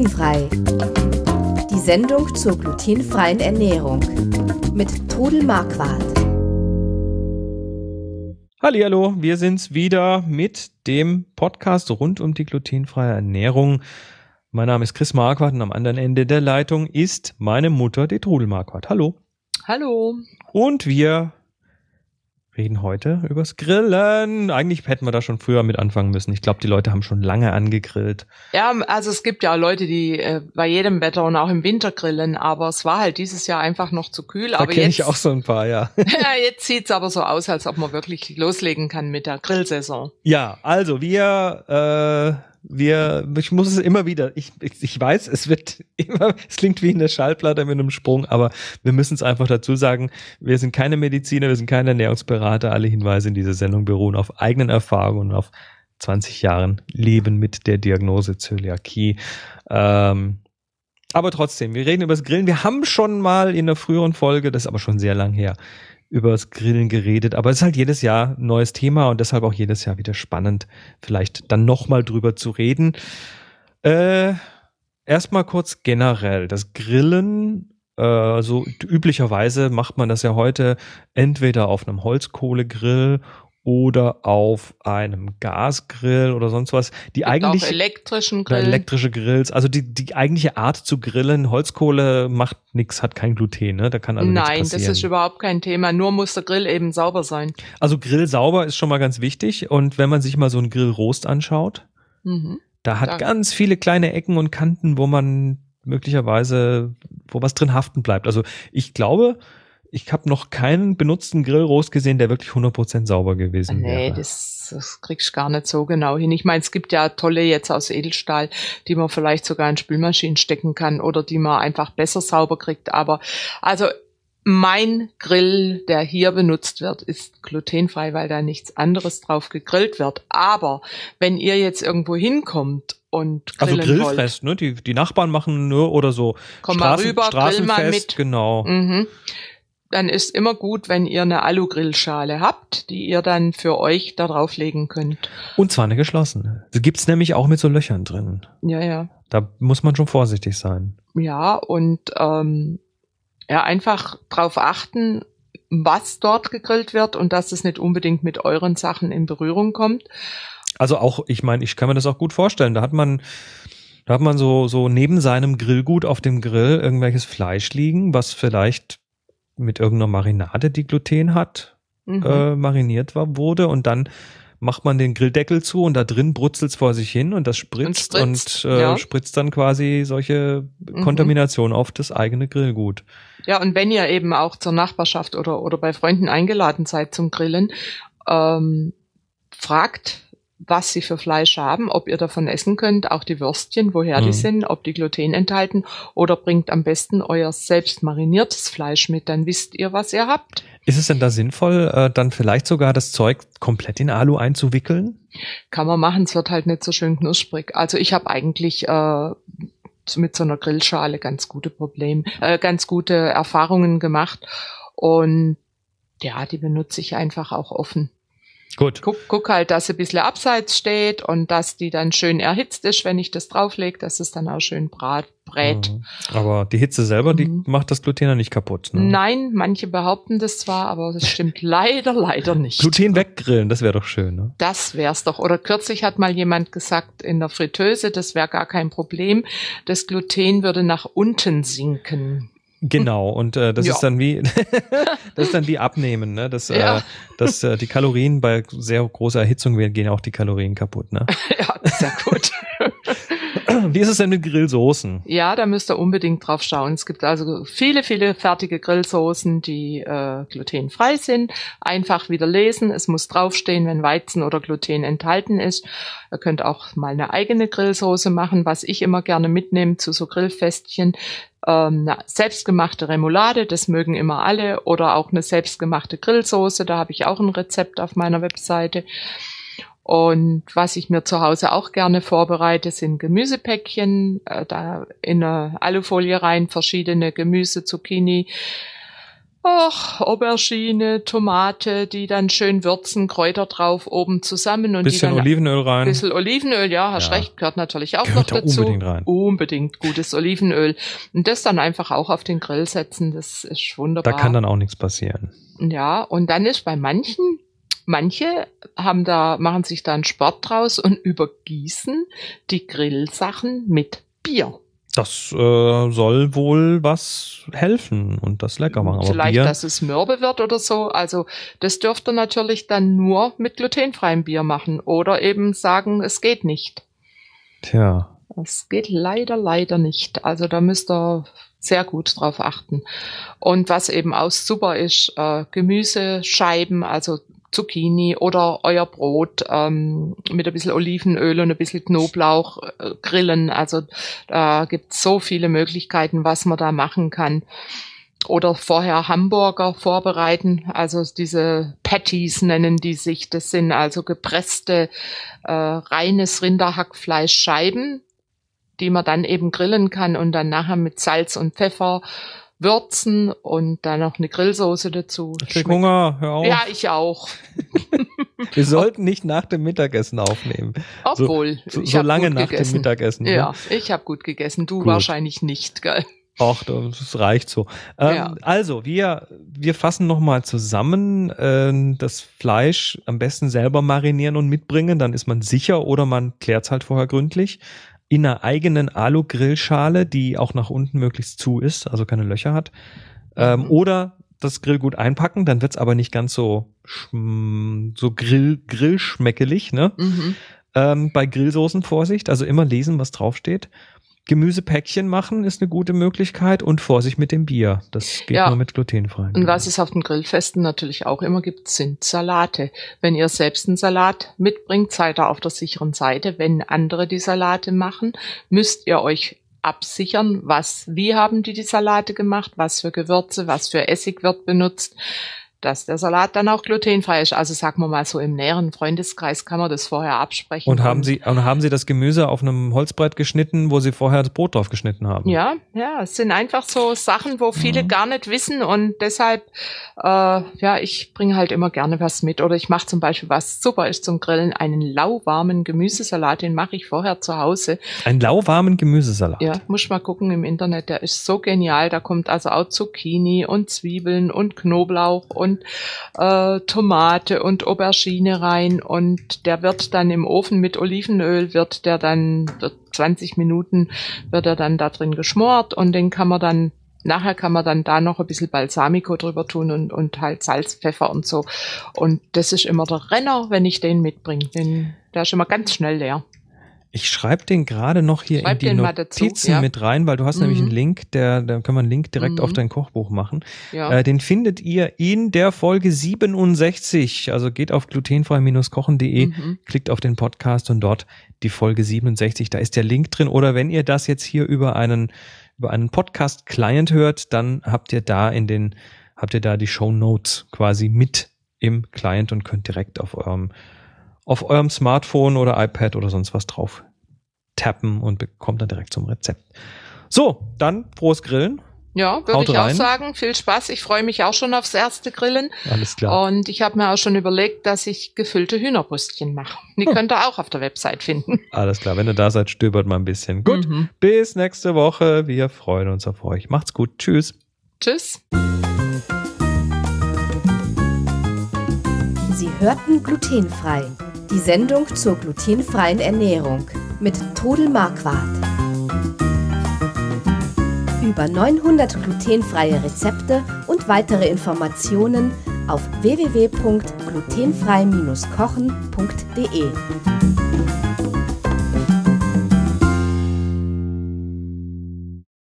Glutenfrei. Die Sendung zur glutenfreien Ernährung mit Trudel Marquardt. Hallo, wir sind's wieder mit dem Podcast rund um die glutenfreie Ernährung. Mein Name ist Chris Marquardt und am anderen Ende der Leitung ist meine Mutter, die Trudel Marquardt. Hallo. Hallo. Und wir reden heute übers Grillen. Eigentlich hätten wir da schon früher mit anfangen müssen. Ich glaube, die Leute haben schon lange angegrillt. Ja, also es gibt ja Leute, die äh, bei jedem Wetter und auch im Winter grillen, aber es war halt dieses Jahr einfach noch zu kühl. Da aber kenne jetzt, ich auch so ein paar, ja. ja, jetzt sieht's aber so aus, als ob man wirklich loslegen kann mit der Grillsaison. Ja, also wir äh, wir, ich muss es immer wieder, ich, ich, ich weiß, es wird immer, es klingt wie eine Schallplatte mit einem Sprung, aber wir müssen es einfach dazu sagen, wir sind keine Mediziner, wir sind keine Ernährungsberater, alle Hinweise in dieser Sendung beruhen auf eigenen Erfahrungen und auf 20 Jahren Leben mit der Diagnose Zöliakie. Ähm, aber trotzdem, wir reden über das Grillen. Wir haben schon mal in einer früheren Folge, das ist aber schon sehr lang her, über das Grillen geredet, aber es ist halt jedes Jahr ein neues Thema und deshalb auch jedes Jahr wieder spannend, vielleicht dann nochmal drüber zu reden. Äh, Erstmal kurz generell, das Grillen, äh, so üblicherweise macht man das ja heute entweder auf einem Holzkohlegrill oder auf einem Gasgrill oder sonst was. Die eigentlich auch elektrischen oder Grill. elektrische Grills, also die, die eigentliche Art zu grillen, Holzkohle macht nix, hat kein Gluten, ne? Da kann also Nein, nichts das ist überhaupt kein Thema. Nur muss der Grill eben sauber sein. Also Grill sauber ist schon mal ganz wichtig und wenn man sich mal so einen Grillrost anschaut, Mhm. da hat Da- ganz viele kleine Ecken und Kanten, wo man möglicherweise, wo was drin haften bleibt. Also ich glaube, ich habe noch keinen benutzten Grillrost gesehen, der wirklich 100% sauber gewesen Nee, wäre. das, das kriegst du gar nicht so genau hin. Ich meine, es gibt ja tolle jetzt aus Edelstahl, die man vielleicht sogar in Spülmaschinen stecken kann oder die man einfach besser sauber kriegt. Aber also mein Grill, der hier benutzt wird, ist glutenfrei, weil da nichts anderes drauf gegrillt wird. Aber wenn ihr jetzt irgendwo hinkommt und also grillen wollt, Grillfest, ne? Die, die Nachbarn machen nur oder so komm mal rüber, grill mal Straßenfest, mit. genau. Mhm. Dann ist immer gut, wenn ihr eine Alu-Grillschale habt, die ihr dann für euch da drauflegen könnt. Und zwar eine geschlossene. Die gibt's nämlich auch mit so Löchern drin. Ja, ja. Da muss man schon vorsichtig sein. Ja, und ähm, ja, einfach drauf achten, was dort gegrillt wird und dass es nicht unbedingt mit euren Sachen in Berührung kommt. Also auch, ich meine, ich kann mir das auch gut vorstellen. Da hat man, da hat man so, so neben seinem Grillgut auf dem Grill irgendwelches Fleisch liegen, was vielleicht mit irgendeiner Marinade, die Gluten hat, Mhm. äh, mariniert war, wurde und dann macht man den Grilldeckel zu und da drin brutzelt's vor sich hin und das spritzt und, spritzt, äh, ja. spritzt dann quasi solche Mhm. Kontamination auf das eigene Grillgut. Ja, und wenn ihr eben auch zur Nachbarschaft oder, oder bei Freunden eingeladen seid zum Grillen, ähm, fragt, was sie für Fleisch haben, ob ihr davon essen könnt, auch die Würstchen, woher Mhm. die sind, ob die Gluten enthalten oder bringt am besten euer selbst mariniertes Fleisch mit, dann wisst ihr, was ihr habt. Ist es denn da sinnvoll, äh, dann vielleicht sogar das Zeug komplett in Alu einzuwickeln? Kann man machen, es wird halt nicht so schön knusprig. Also ich habe eigentlich äh, mit so einer Grillschale ganz gute Probleme, äh, ganz gute Erfahrungen gemacht und ja, die benutze ich einfach auch offen. Gut. Guck, guck halt, dass sie ein bisschen abseits steht und dass die dann schön erhitzt ist, wenn ich das drauflege, dass es dann auch schön brat, brät. Mhm. Aber die Hitze selber, die Mhm. macht das Gluten ja nicht kaputt. Ne? Nein, manche behaupten das zwar, aber das stimmt leider, leider nicht. Gluten weggrillen, das wäre doch schön. Ne? Das wär's doch. Oder kürzlich hat mal jemand gesagt, in der Fritteuse, das wäre gar kein Problem. Das Gluten würde nach unten sinken. Genau. Und äh, das Ja. ist dann wie, das ist dann wie abnehmen. Ne? Das, äh, Ja. das, äh, die Kalorien bei sehr großer Erhitzung gehen auch die Kalorien kaputt. Ne? ja, sehr gut. Wie ist es denn mit Grillsoßen? Ja, da müsst ihr unbedingt drauf schauen. Es gibt also viele, viele fertige Grillsoßen, die äh, glutenfrei sind. Einfach wieder lesen. Es muss draufstehen, wenn Weizen oder Gluten enthalten ist. Ihr könnt auch mal eine eigene Grillsoße machen, was ich immer gerne mitnehme zu so Grillfestchen. Ähm, eine selbstgemachte Remoulade, das mögen immer alle, oder auch eine selbstgemachte Grillsoße. Da habe ich auch ein Rezept auf meiner Webseite. Und was ich mir zu Hause auch gerne vorbereite, sind Gemüsepäckchen, äh, da in eine Alufolie rein, verschiedene Gemüse, Zucchini, Och, Aubergine, Tomate, die dann schön würzen, Kräuter drauf, oben zusammen und bisschen die dann Olivenöl rein. bisschen Olivenöl, ja, hast Ja. recht, gehört natürlich auch Gehört noch da dazu. unbedingt rein. Unbedingt gutes Olivenöl. Und das dann einfach auch auf den Grill setzen, das ist Da wunderbar. kann dann auch nichts passieren. Ja, und dann ist bei manchen, manche haben da, machen sich da einen Sport draus und übergießen die Grillsachen mit Bier. Das äh, soll wohl was helfen und das lecker machen. Aber Vielleicht, Bier, dass es mürbe wird oder so. Also das dürft ihr natürlich dann nur mit glutenfreiem Bier machen oder eben sagen, es geht nicht. tja, Es geht leider, leider nicht. Also da müsst ihr sehr gut drauf achten. Und was eben auch super ist, äh, Gemüsescheiben, also Zucchini oder euer Brot ähm, mit ein bisschen Olivenöl und ein bisschen Knoblauch äh, grillen. Also da gibt's so viele Möglichkeiten, was man da machen kann. Oder vorher Hamburger vorbereiten, also diese Patties nennen die sich. Das sind also gepresste äh, reines Rinderhackfleischscheiben, die man dann eben grillen kann und dann nachher mit Salz und Pfeffer würzen und dann noch eine Grillsoße dazu. ich krieg Hunger, hör auf. Ja, ich auch. Wir sollten nicht nach dem Mittagessen aufnehmen. Obwohl. So, ich so hab lange gut nach gegessen. dem Mittagessen. ne? Ja, ich habe gut gegessen. Du Gut. wahrscheinlich nicht, gell? Ach, das reicht so. Ähm, Ja. Also, wir, wir fassen nochmal zusammen. Ähm, das Fleisch am besten selber marinieren und mitbringen, dann ist man sicher oder man klärt es halt vorher gründlich. In einer eigenen Alu-Grillschale, die auch nach unten möglichst zu ist, also keine Löcher hat. Ähm, Mhm. Oder das Grillgut einpacken, dann wird's aber nicht ganz so, so grill, grillschmeckelig, ne? Mhm. Ähm, bei Grillsoßen Vorsicht, also immer lesen, was draufsteht. Gemüsepäckchen machen ist eine gute Möglichkeit und Vorsicht mit dem Bier. Das geht Ja. nur mit glutenfrei. Und was es auf den Grillfesten natürlich auch immer gibt, sind Salate. Wenn ihr selbst einen Salat mitbringt, seid ihr auf der sicheren Seite. Wenn andere die Salate machen, müsst ihr euch absichern, was, wie haben die die Salate gemacht, was für Gewürze, was für Essig wird benutzt, dass der Salat dann auch glutenfrei ist. Also sagen wir mal so im näheren Freundeskreis kann man das vorher absprechen. Und haben Sie, und haben Sie das Gemüse auf einem Holzbrett geschnitten, wo Sie vorher das Brot drauf geschnitten haben? Ja, ja, es sind einfach so Sachen, wo viele Mhm. gar nicht wissen und deshalb, äh, ja, ich bringe halt immer gerne was mit oder ich mache zum Beispiel was super ist zum Grillen, einen lauwarmen Gemüsesalat, den mache ich vorher zu Hause. Ein lauwarmen Gemüsesalat. Ja, muss mal gucken im Internet, der ist so genial, da kommt also auch Zucchini und Zwiebeln und Knoblauch und äh, Tomate und Aubergine rein und der wird dann im Ofen mit Olivenöl, wird der dann, wird 20 Minuten wird er dann da drin geschmort und den kann man dann Nachher kann man dann da noch ein bisschen Balsamico drüber tun und, und halt Salz, Pfeffer und so. Und das ist immer der Renner, wenn ich den mitbringe. Den, der ist immer ganz schnell leer. Ich schreibe den gerade noch hier Schreib in die dazu, Notizen ja. mit rein, weil du hast nämlich Mhm. einen Link, der, da kann man einen Link direkt Mhm. auf dein Kochbuch machen. Ja. Äh, den findet ihr in der Folge 67. Also geht auf glutenfrei-kochen.de, Mhm. klickt auf den Podcast und dort die Folge 67. Da ist der Link drin. Oder wenn ihr das jetzt hier über einen, über einen Podcast-Client hört, dann habt ihr da in den, habt ihr da die Show Notes quasi mit im Client und könnt direkt auf eurem, auf eurem Smartphone oder iPad oder sonst was drauf tappen und bekommt dann direkt zum Rezept. So, dann frohes Grillen. Ja, würde Haut ich auch rein. sagen. Viel Spaß. Ich freue mich auch schon aufs erste Grillen. Alles klar. Und ich habe mir auch schon überlegt, dass ich gefüllte Hühnerbrüstchen mache. Die Hm. könnt ihr auch auf der Website finden. Alles klar. Wenn ihr da seid, stöbert mal ein bisschen. Gut. Mhm. Bis nächste Woche. Wir freuen uns auf euch. Macht's gut. Tschüss. Tschüss. Sie hörten glutenfrei. Die Sendung zur glutenfreien Ernährung mit Todel Marquardt. Über 900 glutenfreie Rezepte und weitere Informationen auf www.glutenfrei-kochen.de.